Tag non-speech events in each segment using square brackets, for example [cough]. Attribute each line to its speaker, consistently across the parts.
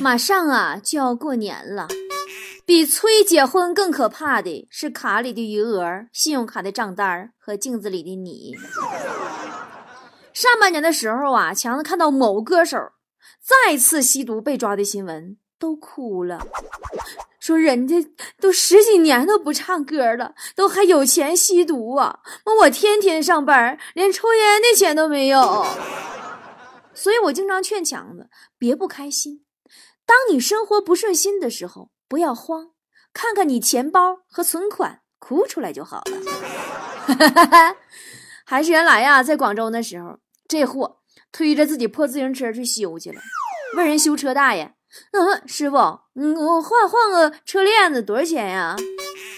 Speaker 1: 马上啊就要过年了，比催结婚更可怕的是卡里的余额、信用卡的账单和镜子里的你。上半年的时候啊，强子看到某歌手再次吸毒被抓的新闻，都哭了，说人家都十几年都不唱歌了，都还有钱吸毒啊！我天天上班，连抽烟的钱都没有。所以我经常劝强子别不开心，当你生活不顺心的时候，不要慌，看看你钱包和存款，哭出来就好了。[laughs] 还是原来呀，在广州那时候，这货推着自己破自行车去修去了，问人修车大爷：“嗯，师傅，嗯，我换换个车链子多少钱呀？”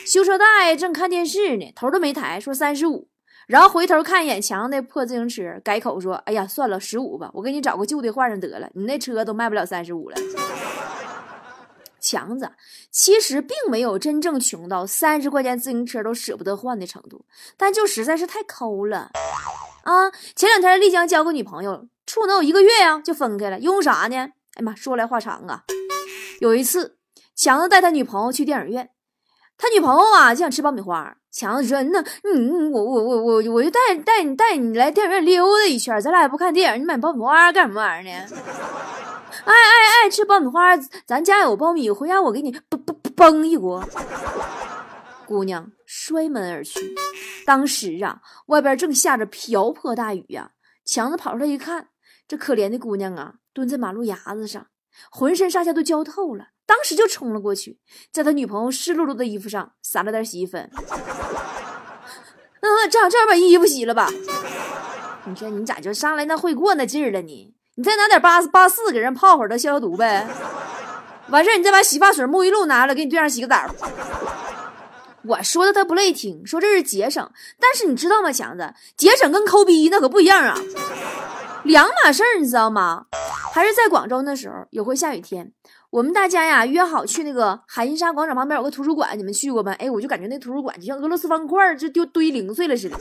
Speaker 1: 修车大爷正看电视呢，头都没抬，说三十五。然后回头看一眼墙上那破自行车，改口说：“哎呀，算了，十五吧，我给你找个旧的换上得了。你那车都卖不了三十五了。”强子其实并没有真正穷到三十块钱自行车都舍不得换的程度，但就实在是太抠了啊！前两天丽江交个女朋友，处能有一个月呀，就分开了，因为啥呢？哎呀妈，说来话长啊。有一次，强子带他女朋友去电影院，他女朋友啊就想吃爆米花，强子说：“那，嗯，我我我我我就带带你带你来电影院溜达一圈，咱俩也不看电影，你买爆米花干什么玩意儿呢？” [laughs] 爱爱爱吃爆米花，咱家有爆米，回家我给你崩崩崩一锅。姑娘摔门而去。当时啊，外边正下着瓢泼大雨呀。强子跑出来一看，这可怜的姑娘啊，蹲在马路牙子上，浑身上下都焦透了。当时就冲了过去，在他女朋友湿漉漉的衣服上撒了点洗衣粉。嗯，这样这样把衣服洗了吧。你说你咋就上来那会过那劲儿了呢？你再拿点八八四给人泡会儿，都消消毒呗。完事儿，你再把洗发水、沐浴露拿来，给你对象洗个澡。我说的他不乐意听，说这是节省，但是你知道吗，强子，节省跟抠逼那可不一样啊，两码事儿，你知道吗？还是在广州那时候，有回下雨天，我们大家呀约好去那个海心沙广场旁边有个图书馆，你们去过没？哎，我就感觉那图书馆就像俄罗斯方块，就丢堆零碎了似的。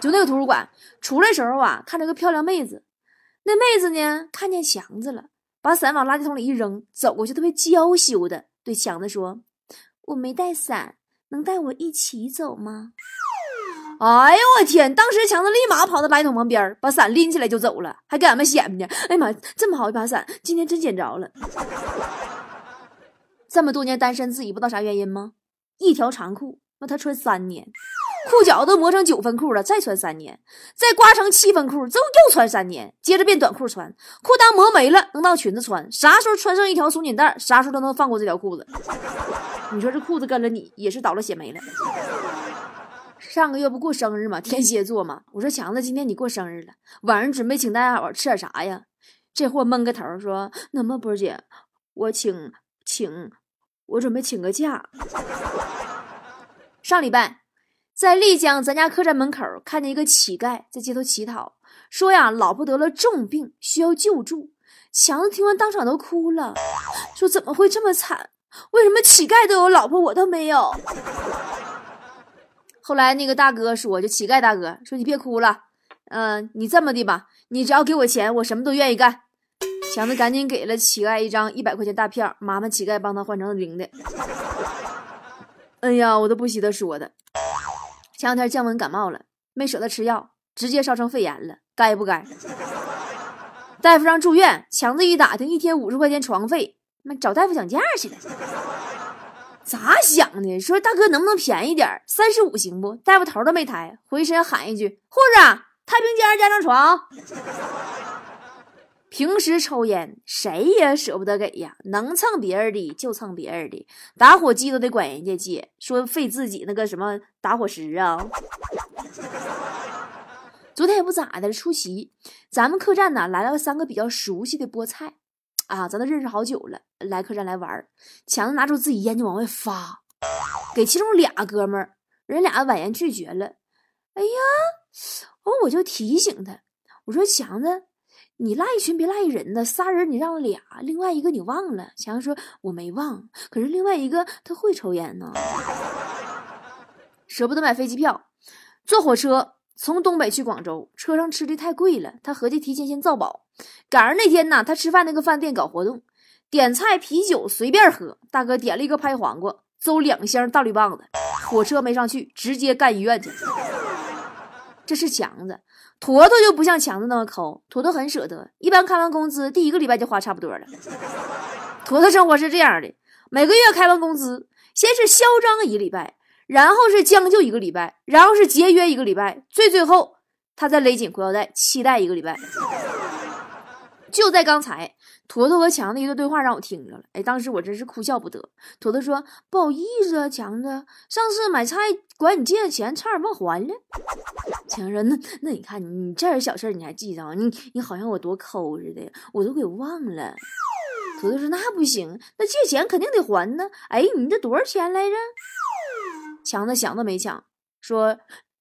Speaker 1: 就那个图书馆出来时候啊，看着个漂亮妹子。那妹子呢？看见强子了，把伞往垃圾桶里一扔，走过去特别娇羞的对强子说：“我没带伞，能带我一起走吗？”哎呦我天！当时强子立马跑到垃圾桶旁边，把伞拎起来就走了，还给俺们显摆呢。哎呀妈，这么好一把伞，今天真捡着了。这么多年单身，自己不知道啥原因吗？一条长裤，那他穿三年。裤脚都磨成九分裤了，再穿三年，再刮成七分裤，就又穿三年，接着变短裤穿，裤裆磨没了，能当裙子穿。啥时候穿上一条松紧带，啥时候都能放过这条裤子。你说这裤子跟了你，也是倒了血霉了。上个月不过生日吗？天蝎座嘛。我说强子，今天你过生日了，晚上准备请大家伙吃点啥呀？这货闷个头说：“那么波姐，我请请，我准备请个假。上礼拜。”在丽江咱家客栈门口看见一个乞丐在街头乞讨，说呀，老婆得了重病，需要救助。强子听完当场都哭了，说怎么会这么惨？为什么乞丐都有老婆，我都没有？后来那个大哥说，就乞丐大哥说，你别哭了，嗯，你这么的吧，你只要给我钱，我什么都愿意干。强子赶紧给了乞丐一张一百块钱大票，麻烦乞丐帮他换成零的。哎呀，我都不稀得说的。前两天降温感冒了，没舍得吃药，直接烧成肺炎了，该不该？大夫让住院，强子一打听，一天五十块钱床费，妈找大夫讲价去了。咋想的？说大哥能不能便宜点？三十五行不？大夫头都没抬，回身喊一句：“护士，太平间加张床。”平时抽烟，谁也舍不得给呀，能蹭别人的就蹭别人的，打火机都得管人家借，说费自己那个什么打火石啊。[laughs] 昨天也不咋的，出席咱们客栈呢来了三个比较熟悉的菠菜，啊，咱都认识好久了，来客栈来玩强子拿出自己烟就往外发，给其中俩哥们儿，人俩婉言拒绝了。哎呀，哦我就提醒他，我说强子，你拉一群别拉一人呢，仨人你让了俩，另外一个你忘了。强子说我没忘，可是另外一个他会抽烟呢，舍不得买飞机票，坐火车。从东北去广州，车上吃的太贵了，他合计提前先造饱。赶上那天呢，他吃饭那个饭店搞活动，点菜啤酒随便喝。大哥点了一个拍黄瓜，走两箱大绿棒子。火车没上去，直接干医院去。这是强子，坨坨就不像强子那么抠，坨坨很舍得，一般开完工资第一个礼拜就花差不多了。坨坨生活是这样的，每个月开完工资，先是嚣张一个礼拜。然后是将就一个礼拜，然后是节约一个礼拜，最最后他再勒紧裤腰带，期待一个礼拜。就在刚才，坨坨和强子一段对话让我听着了，哎，当时我真是哭笑不得。坨坨说：“不好意思啊，强子，上次买菜管你借的钱，差点忘还了。”强子说：“那那你看你这点小事你还记着？你你好像我多抠似的，我都给忘了。”坨坨说：“那不行，那借钱肯定得还呢。哎，你这多少钱来着？”强子想都没想，说：“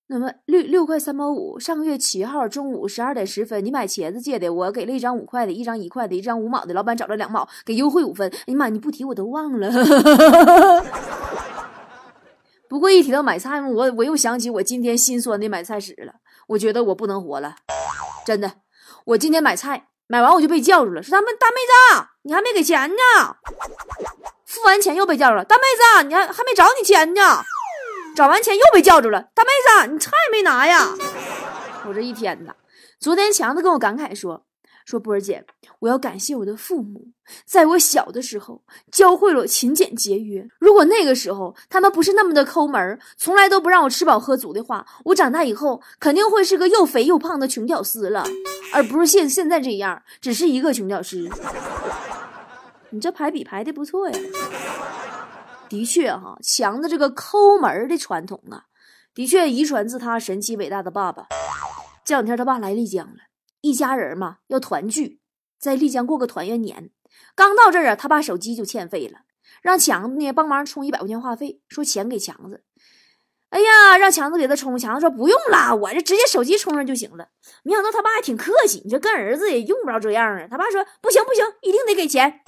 Speaker 1: 那么六六块三毛五，上个月七号中午十二点十分，你买茄子借的，我给了一张五块的，一张一块的，一张五毛的，老板找了两毛，给优惠五分。哎呀妈，你不提我都忘了。[laughs] 不过一提到买菜我我又想起我今天心酸的买菜史了。我觉得我不能活了，真的。我今天买菜买完我就被叫住了，说大妹大妹子，你还没给钱呢。付完钱又被叫住了，大妹子，你还还没找你钱呢。”找完钱又被叫住了，大妹子，你菜没拿呀？[laughs] 我这一天呐，昨天强子跟我感慨说：“说波儿姐，我要感谢我的父母，在我小的时候教会了我勤俭节约。如果那个时候他们不是那么的抠门，从来都不让我吃饱喝足的话，我长大以后肯定会是个又肥又胖的穷屌丝了，而不是现现在这样，只是一个穷屌丝。你这排比排的不错呀。”的确哈，强子这个抠门的传统啊，的确遗传自他神奇伟大的爸爸。这两天他爸来丽江了，一家人嘛要团聚，在丽江过个团圆年。刚到这儿啊，他爸手机就欠费了，让强子呢帮忙充一百块钱话费，说钱给强子。哎呀，让强子给他充，强子说不用了，我这直接手机充上就行了。没想到他爸还挺客气，你说跟儿子也用不着这样啊。他爸说不行不行，一定得给钱。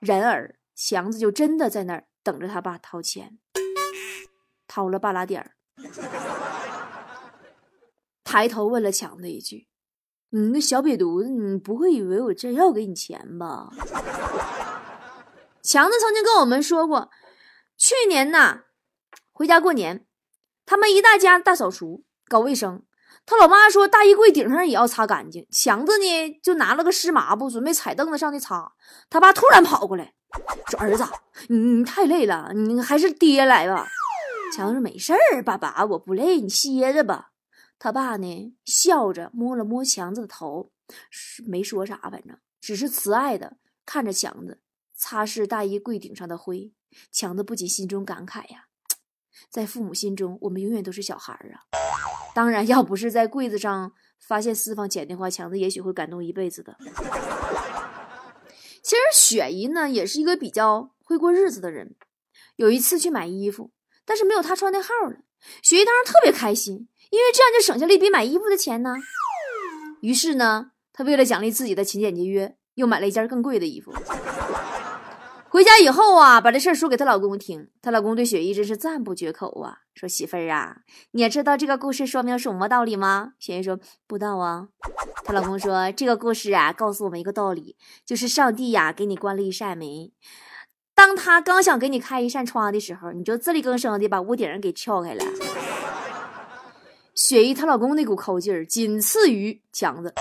Speaker 1: 然而强子就真的在那儿。等着他爸掏钱，掏了半拉点儿，抬头问了强子一句：“你那小瘪犊子，你不会以为我真要给你钱吧？”强子曾经跟我们说过，去年呐，回家过年，他们一大家大扫除搞卫生，他老妈说大衣柜顶上也要擦干净，强子呢就拿了个湿抹布准备踩凳子上去擦，他爸突然跑过来。说儿子，你你太累了，你还是爹来吧。强子说没事儿，爸爸我不累，你歇着吧。他爸呢笑着摸了摸强子的头，没说啥，反正只是慈爱的看着强子擦拭大衣柜顶上的灰。强子不仅心中感慨呀，在父母心中我们永远都是小孩儿啊。当然，要不是在柜子上发现私房钱的话，强子也许会感动一辈子的。其实雪姨呢也是一个比较会过日子的人。有一次去买衣服，但是没有她穿的号了。雪姨当时特别开心，因为这样就省下了一笔买衣服的钱呢。于是呢，她为了奖励自己的勤俭节约，又买了一件更贵的衣服。回家以后啊，把这事儿说给她老公听，她老公对雪姨真是赞不绝口啊，说媳妇儿啊，你知道这个故事说明什么道理吗？雪姨说不知道啊。她老公说这个故事啊，告诉我们一个道理，就是上帝呀给你关了一扇门，当他刚想给你开一扇窗的时候，你就自力更生的把屋顶给撬开了。雪姨她老公那股抠劲儿，仅次于强子。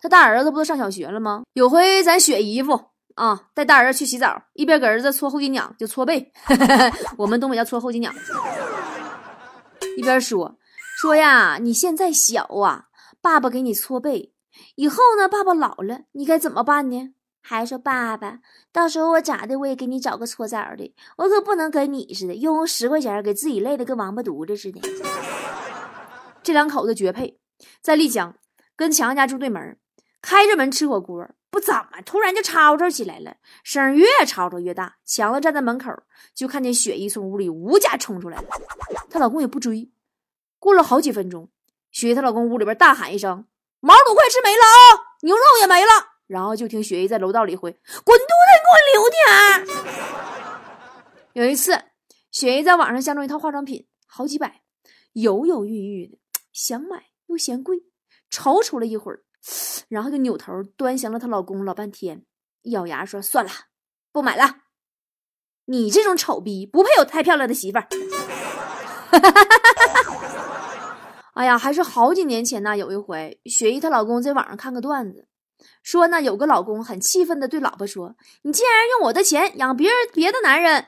Speaker 1: 他大儿子不都上小学了吗？有回咱雪姨夫。啊，带大儿子去洗澡，一边给儿子搓后脊梁，就搓背，[laughs] 我们东北叫搓后脊梁，一边说说呀，你现在小啊，爸爸给你搓背，以后呢，爸爸老了，你该怎么办呢？还说爸爸，到时候我咋的，我也给你找个搓澡的，我可不能跟你似的，用十块钱给自己累的跟王八犊子似的。这两口子绝配，在丽江跟强家住对门，开着门吃火锅。不怎么突然就吵吵起来了，声越吵吵越大。强子站在门口，就看见雪姨从屋里无家冲出来了，她老公也不追。过了好几分钟，雪姨她老公屋里边大喊一声：“毛肚快吃没了啊，牛肉也没了。”然后就听雪姨在楼道里回：“滚犊子，你给我留点有一次，雪姨在网上相中一套化妆品，好几百，犹犹豫豫的想买又嫌贵，踌躇了一会儿，然后就扭头端详了她老公老半天，咬牙说：“算了，不买了。你这种丑逼不配有太漂亮的媳妇儿。[laughs] ”哎呀，还是好几年前呢。有一回，雪姨她老公在网上看个段子，说呢，有个老公很气愤的对老婆说：“你竟然用我的钱养别人别的男人。”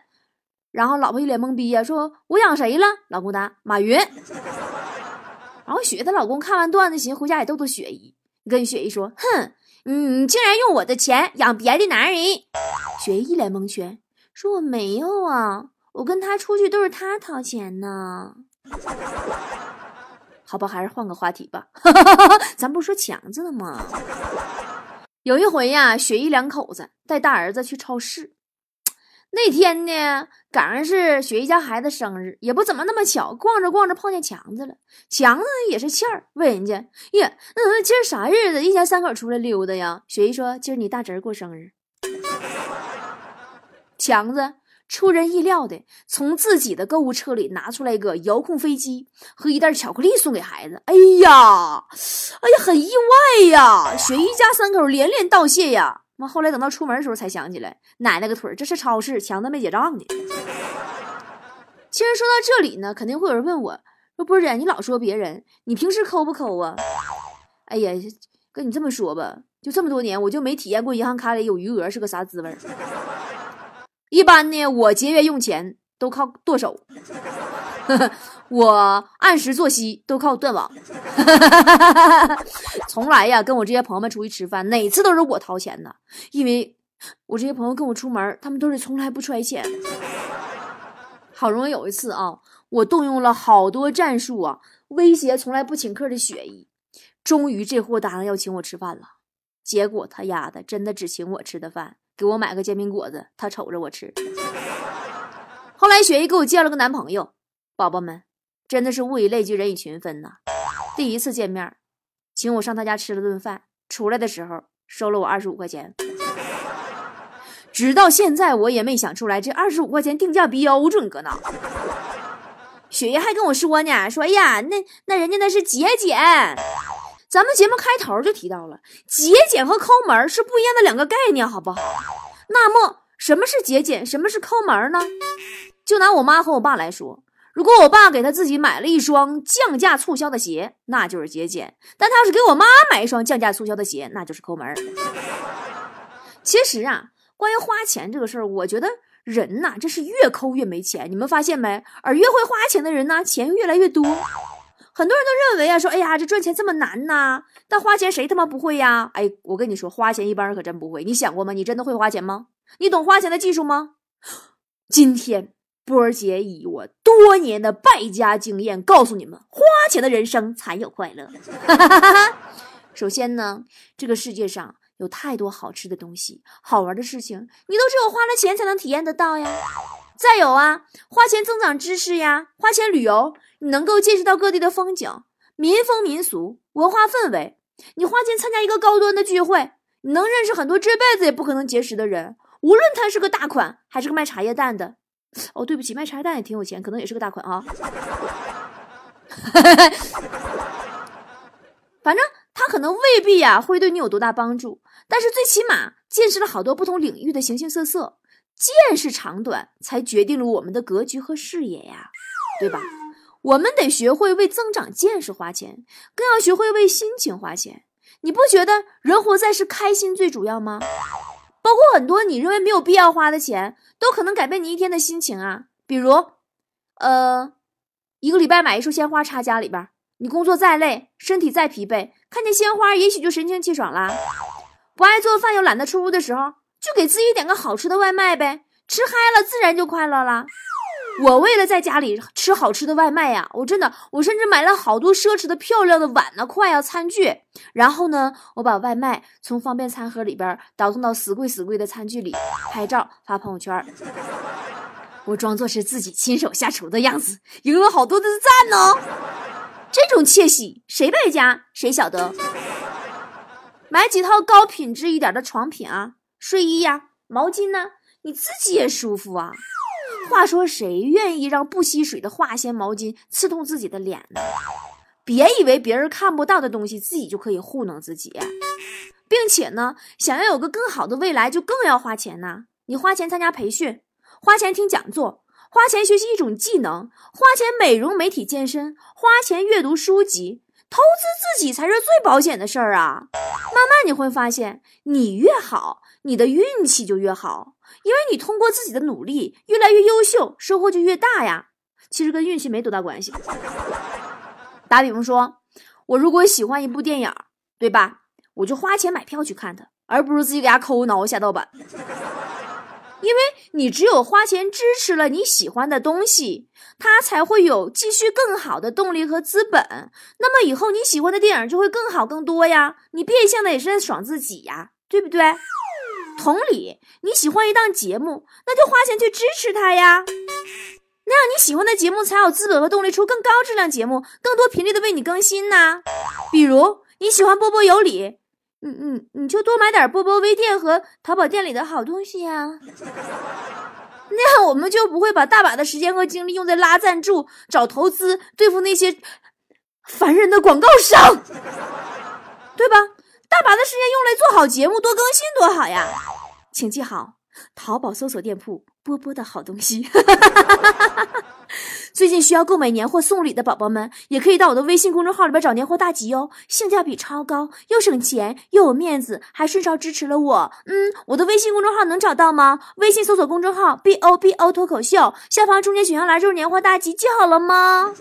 Speaker 1: 然后老婆一脸懵逼呀，说：“我养谁了？”老公答：“马云。[laughs] ”然后雪姨她老公看完段子，寻思回家也逗逗雪姨，跟雪姨说：“哼，你竟然用我的钱养别的男人。”雪姨一脸蒙圈，说：“我没有啊，我跟他出去都是他掏钱呢。”好吧，还是换个话题吧。[laughs] 咱不是说强子呢吗？有一回呀，雪姨两口子带大儿子去超市。那天呢，赶上是雪姨家孩子生日，也不怎么那么巧，逛着逛着碰见强子了。强子也是欠儿，问人家：“呀，那今儿啥日子？一家三口出来溜达呀？”雪姨说：“今儿你大侄儿过生日。”强子。出人意料的，从自己的购物车里拿出来一个遥控飞机和一袋巧克力送给孩子。哎呀，哎呀，很意外呀！雪一家三口连连道谢呀。妈后来等到出门的时候才想起来，奶奶个腿这是超市，强子没结账的。其实说到这里呢，肯定会有人问我说：“波姐，你老说别人，你平时抠不抠啊？”哎呀，跟你这么说吧，就这么多年，我就没体验过银行卡里有余额是个啥滋味。一般呢，我节约用钱都靠剁手，[laughs] 我按时作息都靠断网，[laughs] 从来呀跟我这些朋友们出去吃饭，哪次都是我掏钱的，因为我这些朋友跟我出门，他们都是从来不揣钱。好容易有一次啊，我动用了好多战术啊，威胁从来不请客的雪姨，终于这货答应要请我吃饭了，结果他丫的真的只请我吃的饭。给我买个煎饼果子，他瞅着我吃。后来雪姨给我介绍了个男朋友，宝宝们真的是物以类聚，人以群分呐。第一次见面，请我上他家吃了顿饭，出来的时候收了我二十五块钱。直到现在我也没想出来，这二十五块钱定价标准搁哪。雪姨还跟我说呢，说哎呀，那那人家那是节俭。咱们节目开头就提到了节俭和抠门是不一样的两个概念，好不好？那么什么是节俭，什么是抠门呢？就拿我妈和我爸来说，如果我爸给他自己买了一双降价促销的鞋，那就是节俭；但他要是给我妈买一双降价促销的鞋，那就是抠门。其实啊，关于花钱这个事儿，我觉得人呐，这是越抠越没钱，你们发现没？而越会花钱的人呢，钱越来越多。很多人都认为啊，说哎呀，这赚钱这么难呐，但花钱谁他妈不会呀？哎，我跟你说，花钱一般人可真不会。你想过吗？你真的会花钱吗？你懂花钱的技术吗？今天波儿姐以我多年的败家经验告诉你们，花钱的人生才有快乐。[laughs] 首先呢，这个世界上有太多好吃的东西、好玩的事情，你都只有花了钱才能体验得到呀。再有啊，花钱增长知识呀，花钱旅游，你能够见识到各地的风景、民风民俗、文化氛围。你花钱参加一个高端的聚会，你能认识很多这辈子也不可能结识的人，无论他是个大款还是个卖茶叶蛋的。哦，对不起，卖茶叶蛋也挺有钱，可能也是个大款啊。反正他可能未必呀会对你有多大帮助，但是最起码见识了好多不同领域的形形色色。见识长短才决定了我们的格局和视野呀，对吧？我们得学会为增长见识花钱，更要学会为心情花钱。你不觉得人活在世开心最主要吗？包括很多你认为没有必要花的钱，都可能改变你一天的心情啊。比如，呃，一个礼拜买一束鲜花插家里边，你工作再累，身体再疲惫，看见鲜花也许就神清气爽啦。不爱做饭又懒得出屋的时候。就给自己点个好吃的外卖呗，吃嗨了自然就快乐了。我为了在家里吃好吃的外卖呀，我真的，我甚至买了好多奢侈的、漂亮的碗呢、筷啊、餐具。然后呢，我把外卖从方便餐盒里边倒腾到死贵死贵的餐具里，拍照发朋友圈。我装作是自己亲手下厨的样子，赢了好多的赞呢。这种窃喜，谁败家谁晓得。买几套高品质一点的床品啊，睡衣呀，毛巾呢，你自己也舒服啊。话说，谁愿意让不吸水的化纤毛巾刺痛自己的脸呢？别以为别人看不到的东西，自己就可以糊弄自己，并且呢，想要有个更好的未来，就更要花钱呐。你花钱参加培训，花钱听讲座，花钱学习一种技能，花钱美容美体健身，花钱阅读书籍。投资自己才是最保险的事儿啊！慢慢你会发现，你越好，你的运气就越好，因为你通过自己的努力越来越优秀，收获就越大呀。其实跟运气没多大关系。打比方说，我如果喜欢一部电影，对吧？我就花钱买票去看它，而不是自己给家抠挠下盗版。因为你只有花钱支持了你喜欢的东西，它才会有继续更好的动力和资本。那么以后你喜欢的电影就会更好更多呀。你变相的也是在爽自己呀，对不对？同理，你喜欢一档节目，那就花钱去支持它呀。那样你喜欢的节目才有资本和动力出更高质量节目，更多频率的为你更新呢。比如你喜欢波波有理。嗯嗯，你就多买点波波微店和淘宝店里的好东西呀，[laughs] 那样我们就不会把大把的时间和精力用在拉赞助、找投资、对付那些烦人的广告商，对吧？大把的时间用来做好节目、多更新多好呀！请记好，淘宝搜索店铺“波波的好东西”。[laughs] 最近需要购买年货送礼的宝宝们，也可以到我的微信公众号里边找年货大集哦，性价比超高，又省钱又有面子，还顺手支持了我。嗯，我的微信公众号能找到吗？微信搜索公众号 “b o b o” 脱口秀，下方中间选项栏就是年货大集，记好了吗？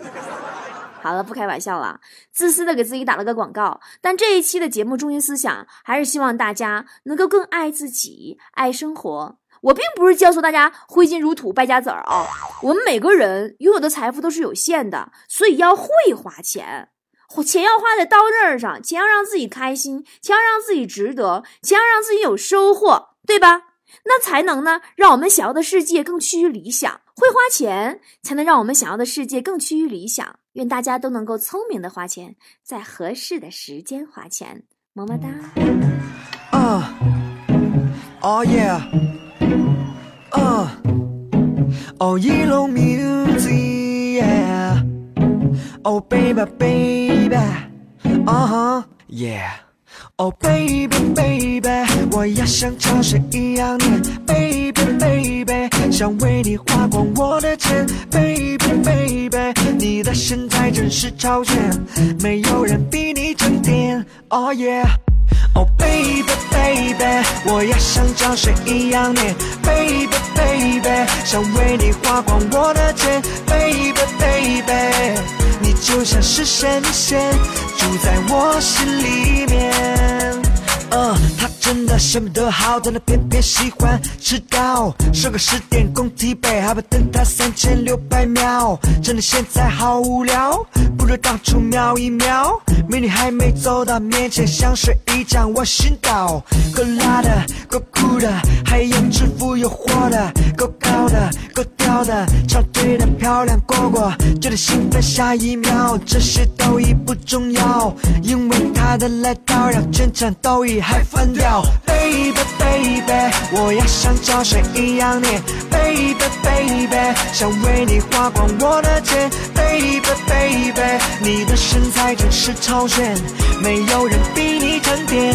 Speaker 1: 好了，不开玩笑了，自私的给自己打了个广告。但这一期的节目中心思想还是希望大家能够更爱自己，爱生活。我并不是教唆大家挥金如土、败家子儿啊！我们每个人拥有的财富都是有限的，所以要会花钱，钱要花在刀刃上，钱要让自己开心，钱要让自己值得，钱要让自己有收获，对吧？那才能呢，让我们想要的世界更趋于理想。会花钱，才能让我们想要的世界更趋于理想。愿大家都能够聪明的花钱，在合适的时间花钱。么么哒。啊，Oh yeah。Uh, oh, yellow music, yeah. Oh, baby, baby, uh huh, yeah. Oh, baby, baby，我要像潮水一样黏，baby, baby，想为你花光我的钱，baby, baby，你的身材真是超绝，没有人比你正点，oh yeah。Oh baby baby，我要像潮水一样黏，baby baby，想为你花光我的钱，baby baby，你就像是神仙，住在我心里面。嗯，他真的什么都好，但他偏偏喜欢迟到。设个十点工体北，还不等他三千六百秒。真的现在好无聊，不如当初瞄一瞄。美女还没走到面前，想睡一觉我心倒。够辣的，够酷的，还有制服诱惑的，够高的，够屌的，长腿的漂亮蝈蝈，觉得兴奋下一秒。这些都已不重要，因为他的来到让全场都已。嗨翻掉，baby baby，我要像潮水一样黏，baby baby，想为你花光我的钱，baby baby，你的身材真是超炫，没有人比你沉淀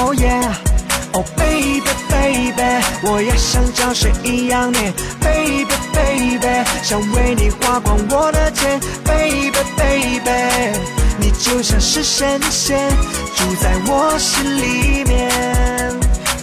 Speaker 1: ，oh yeah，oh baby baby，我要像潮水一样黏，baby baby，想为你花光我的钱，baby baby。你就像是神仙，住在我心里面。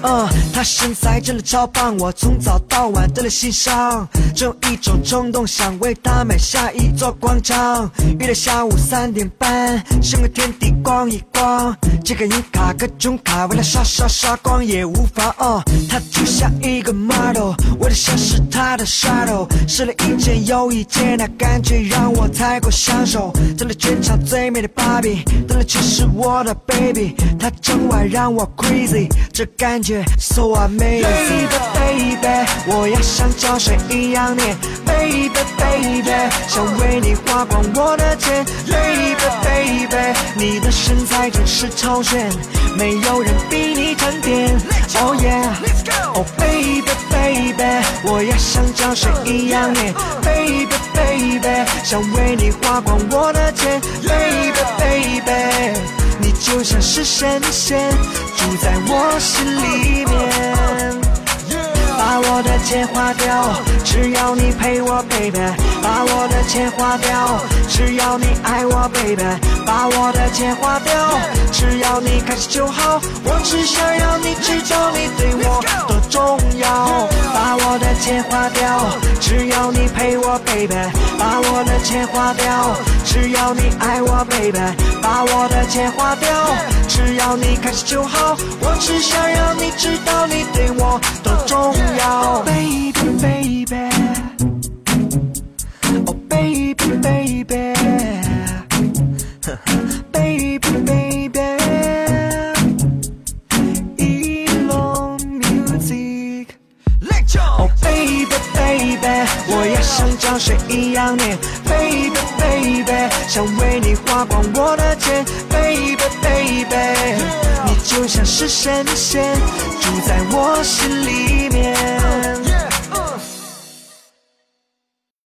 Speaker 1: 嗯，他身材真的超棒，我从早到晚都在欣赏。总有一种冲动，想为他买下一座广场。约到下午三点半，整个天地逛一逛。这个银卡各种卡，为了刷刷刷光也无妨。嗯，他就像一个 model，我的像是他的 shadow，
Speaker 2: 试了一件又一件，那感觉让我太过享受。成了全场最美的芭比，当然却是我的 baby，她整晚让我 crazy，这感觉 so amazing。Baby baby，我要像胶水一样黏。Baby baby，想为你花光我的钱。Baby baby，你的身材真是超炫，没有人比你沉淀。Oh yeah，Oh baby baby，我要像胶水一样黏。Baby baby，想为你花光我的钱。Baby baby，你就像是神仙，住在我心里面。把我的钱花掉，只要你陪我，baby。把我的钱花掉，只要你爱我，baby。把我的钱花掉，只要你开心就好。我只想要你知道你对我多重要。把我的钱花掉，只要你陪我，baby。把我的钱花掉，只要你爱我，baby。把我的钱花掉，只要你开心就好。我只想要你知道你对我多重要要，baby baby，哦 oh, baby baby。Oh, 我也像胶水一样黏。Baby baby，想为你花光我的钱。Baby baby，你就像是神仙，住在我心里面。